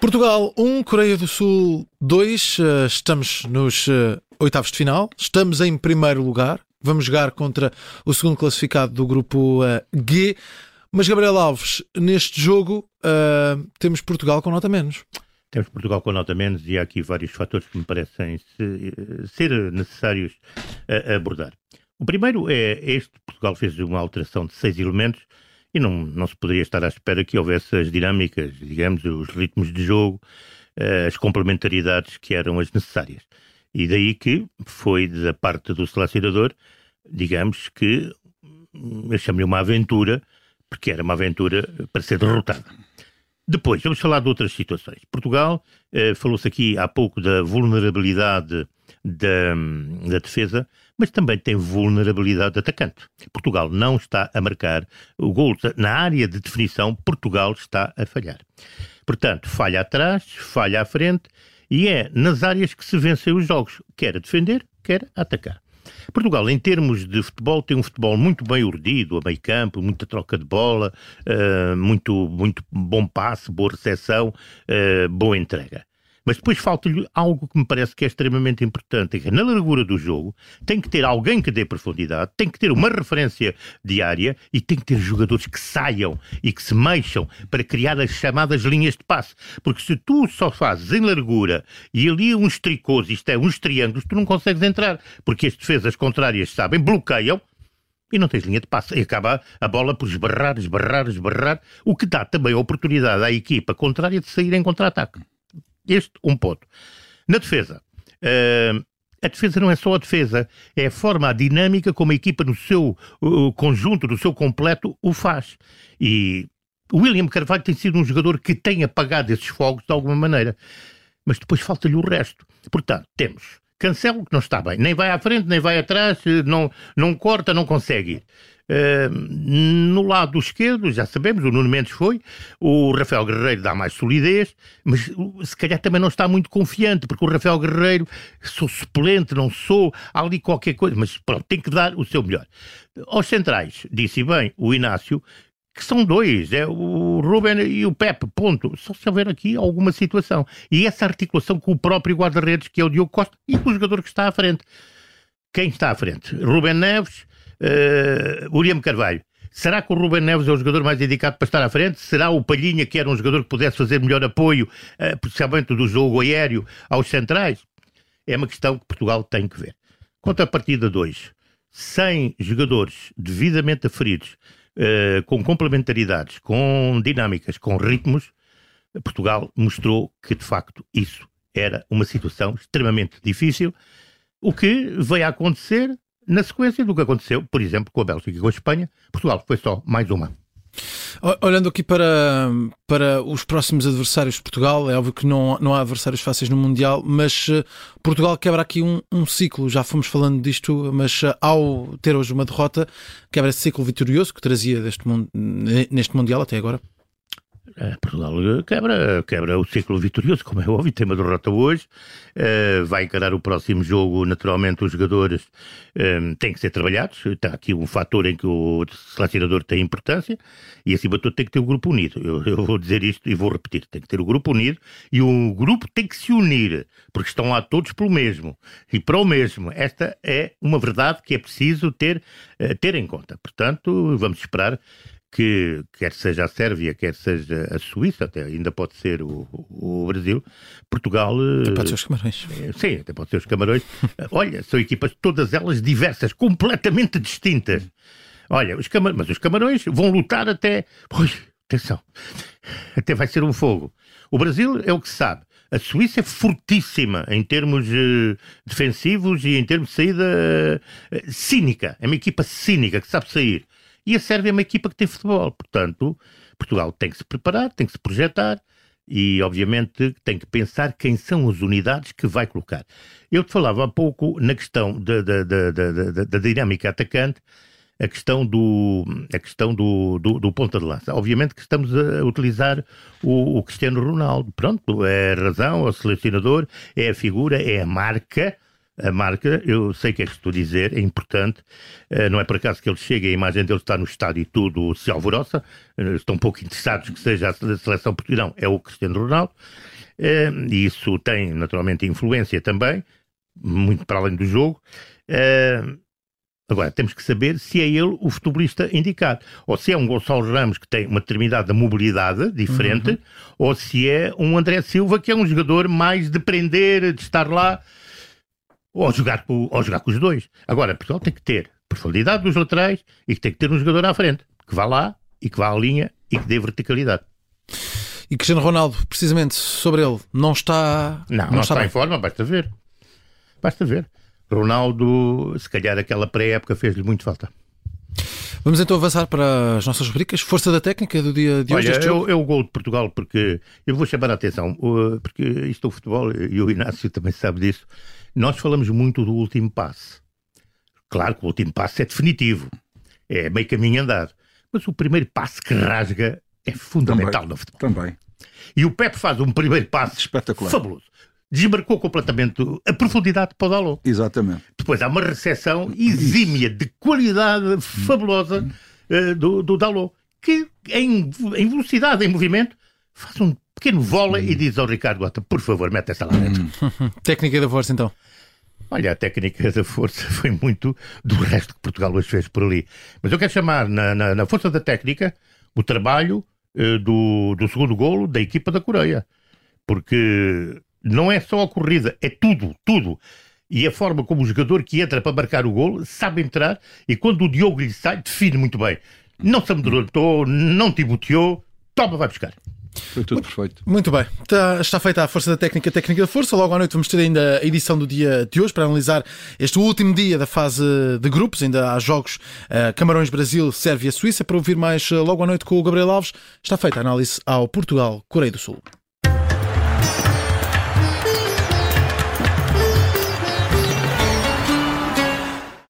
Portugal 1, Coreia do Sul 2. Eh, estamos nos eh, oitavos de final. Estamos em primeiro lugar. Vamos jogar contra o segundo classificado do grupo uh, G. Mas, Gabriel Alves, neste jogo temos Portugal com nota menos. Temos Portugal com nota menos e há aqui vários fatores que me parecem ser necessários abordar. O primeiro é este: Portugal fez uma alteração de seis elementos e não, não se poderia estar à espera que houvesse as dinâmicas, digamos, os ritmos de jogo, eh, as complementaridades que eram as necessárias. E daí que foi da parte do selecionador, digamos que hum, eu chamo-lhe uma aventura, porque era uma aventura para ser derrotada. Depois, vamos falar de outras situações. Portugal, eh, falou-se aqui há pouco da vulnerabilidade da, da defesa, mas também tem vulnerabilidade de atacante. Portugal não está a marcar o gol na área de definição, Portugal está a falhar. Portanto, falha atrás, falha à frente e é nas áreas que se vencem os jogos, quer a defender, quer a atacar. Portugal, em termos de futebol, tem um futebol muito bem urdido, a meio campo, muita troca de bola, uh, muito, muito bom passe, boa recepção, uh, boa entrega. Mas depois falta-lhe algo que me parece que é extremamente importante, é que na largura do jogo tem que ter alguém que dê profundidade, tem que ter uma referência diária e tem que ter jogadores que saiam e que se mexam para criar as chamadas linhas de passe. Porque se tu só fazes em largura e ali uns tricôs, isto é, uns triângulos, tu não consegues entrar, porque as defesas contrárias sabem, bloqueiam e não tens linha de passe. E acaba a bola por esbarrar, esbarrar, esbarrar, o que dá também a oportunidade à equipa contrária de sair em contra-ataque. Este, um ponto. Na defesa, uh, a defesa não é só a defesa, é a forma, a dinâmica como a equipa no seu uh, conjunto, no seu completo, o faz. E William Carvalho tem sido um jogador que tem apagado esses fogos de alguma maneira. Mas depois falta-lhe o resto. Portanto, temos Cancelo, que não está bem. Nem vai à frente, nem vai atrás, não, não corta, não consegue. Uh, no lado esquerdo, já sabemos, o Nuno Mendes foi, o Rafael Guerreiro dá mais solidez, mas se calhar também não está muito confiante, porque o Rafael Guerreiro, sou suplente, não sou, há ali qualquer coisa, mas pronto, tem que dar o seu melhor. Aos centrais, disse bem o Inácio, que são dois, é o Ruben e o Pepe, ponto. Só se houver aqui alguma situação. E essa articulação com o próprio guarda-redes, que é o Diogo Costa, e com o jogador que está à frente. Quem está à frente? Ruben Neves, uh, William Carvalho. Será que o Ruben Neves é o jogador mais indicado para estar à frente? Será o Palhinha, que era um jogador que pudesse fazer melhor apoio, uh, principalmente do jogo aéreo, aos centrais? É uma questão que Portugal tem que ver. Quanto à partida 2, sem jogadores devidamente aferidos, uh, com complementaridades, com dinâmicas, com ritmos, Portugal mostrou que, de facto, isso era uma situação extremamente difícil, o que veio a acontecer na sequência do que aconteceu, por exemplo, com a Bélgica e com a Espanha. Portugal foi só mais uma. Olhando aqui para, para os próximos adversários de Portugal, é óbvio que não, não há adversários fáceis no Mundial, mas uh, Portugal quebra aqui um, um, ciclo. Já fomos falando disto, mas uh, ao ter hoje uma derrota, quebra esse ciclo vitorioso que trazia deste, neste Mundial até agora. É, Portugal quebra, quebra o ciclo vitorioso, como é óbvio, tem uma derrota hoje, uh, vai encarar o próximo jogo, naturalmente os jogadores têm que ser trabalhados, está aqui um fator em que o selecionador tem importância, e acima de tudo tem que ter o grupo unido, eu, eu, vou dizer isto e vou repetir, tem que ter o grupo unido, e o grupo tem que se unir, porque estão lá todos pelo mesmo, e para o mesmo, esta é uma verdade que é preciso ter, ter em conta, portanto, vamos esperar que quer seja a Sérvia, quer seja a Suíça, até ainda pode ser o, o Brasil, Portugal. Até pode ser os Camarões. É, sim, até pode ser os Camarões. Olha, são equipas todas elas diversas, completamente distintas. Olha, os Camar... mas os Camarões vão lutar até. Ui, atenção, até vai ser um fogo. O Brasil é o que sabe. A Suíça é fortíssima em termos uh, defensivos e em termos de saída uh, cínica. É uma equipa cínica que sabe sair. E a Sérvia é uma equipa que tem futebol. Portanto, Portugal tem que se preparar, tem que se projetar e, obviamente, tem que pensar quem são as unidades que vai colocar. Eu te falava há pouco na questão da, da, da, da, dinâmica atacante, a questão do, a questão do, do, do, ponta de lança. Obviamente que estamos a utilizar o, o, Cristiano Ronaldo. Pronto, é a razão, é o selecionador, é a figura, é a marca a marca, eu sei o que é que estou a dizer, é importante, uh, não é por acaso que ele chega, a imagem dele está no estádio e tudo se alvoroça, uh, estão um pouco interessados que seja a seleção portuguesa, não, é o Cristiano Ronaldo, uh, e isso tem naturalmente influência também, muito para além do jogo. Agora, temos que saber se é ele o futebolista indicado. Ou se é um Gonçalo Ramos que tem uma determinada mobilidade diferente, uhum. ou se é um André Silva que é um jogador mais de prender, de estar lá, ou jogar com, ou jogar com os dois. Agora, Portugal tem que ter profundidade dos laterais e tem que ter um jogador à frente, que vá lá e que vá à linha e que dê verticalidade. E Cristiano Ronaldo, precisamente sobre ele, não está. Não, não, não está, está em forma, basta ver. Basta ver. Ronaldo, se calhar aquela pré-época fez-lhe muito falta. Vamos então avançar para as nossas rubricas. Força da técnica do dia de hoje. Olha, é, o gol de Portugal, porque eu vou chamar a atenção, porque isto é o futebol, e o Inácio também sabe disso. Nós falamos muito do último passe. Claro que o último passe é definitivo, é meio caminho andado. Mas o primeiro passe que rasga é fundamental também, no futebol. Também. E o Pepe faz um primeiro passe espetacular. Fabuloso desmarcou completamente a profundidade para o Dalot. Exatamente. Depois há uma recepção exímia de qualidade fabulosa uh, do, do Dalot, que em, em, velocidade, em movimento, faz um pequeno vôlei e diz ao Ricardo Gota, por favor, mete essa lá dentro. técnica da força, então. Olha, a técnica da força foi muito do resto que Portugal hoje fez por ali. Mas eu quero chamar na, na, na força da técnica o trabalho uh, do, do segundo golo da equipa da Coreia. Porque não é só a corrida, é tudo, tudo. E a forma como o jogador que entra para marcar o gol sabe entrar e quando o Diogo lhe sai, define muito bem. Não se amedrontou, não tiboteou, toma, vai buscar. Foi tudo perfeito. Muito bem. Está, está, feita a força da técnica, técnica da força. Logo à noite vamos ter ainda a edição do dia de hoje para analisar este último dia da fase de grupos. Ainda há jogos uh, Camarões-Brasil, Sérvia-Suíça. Para ouvir mais uh, logo à noite com o Gabriel Alves, está feita a análise ao Portugal-Coreia do Sul.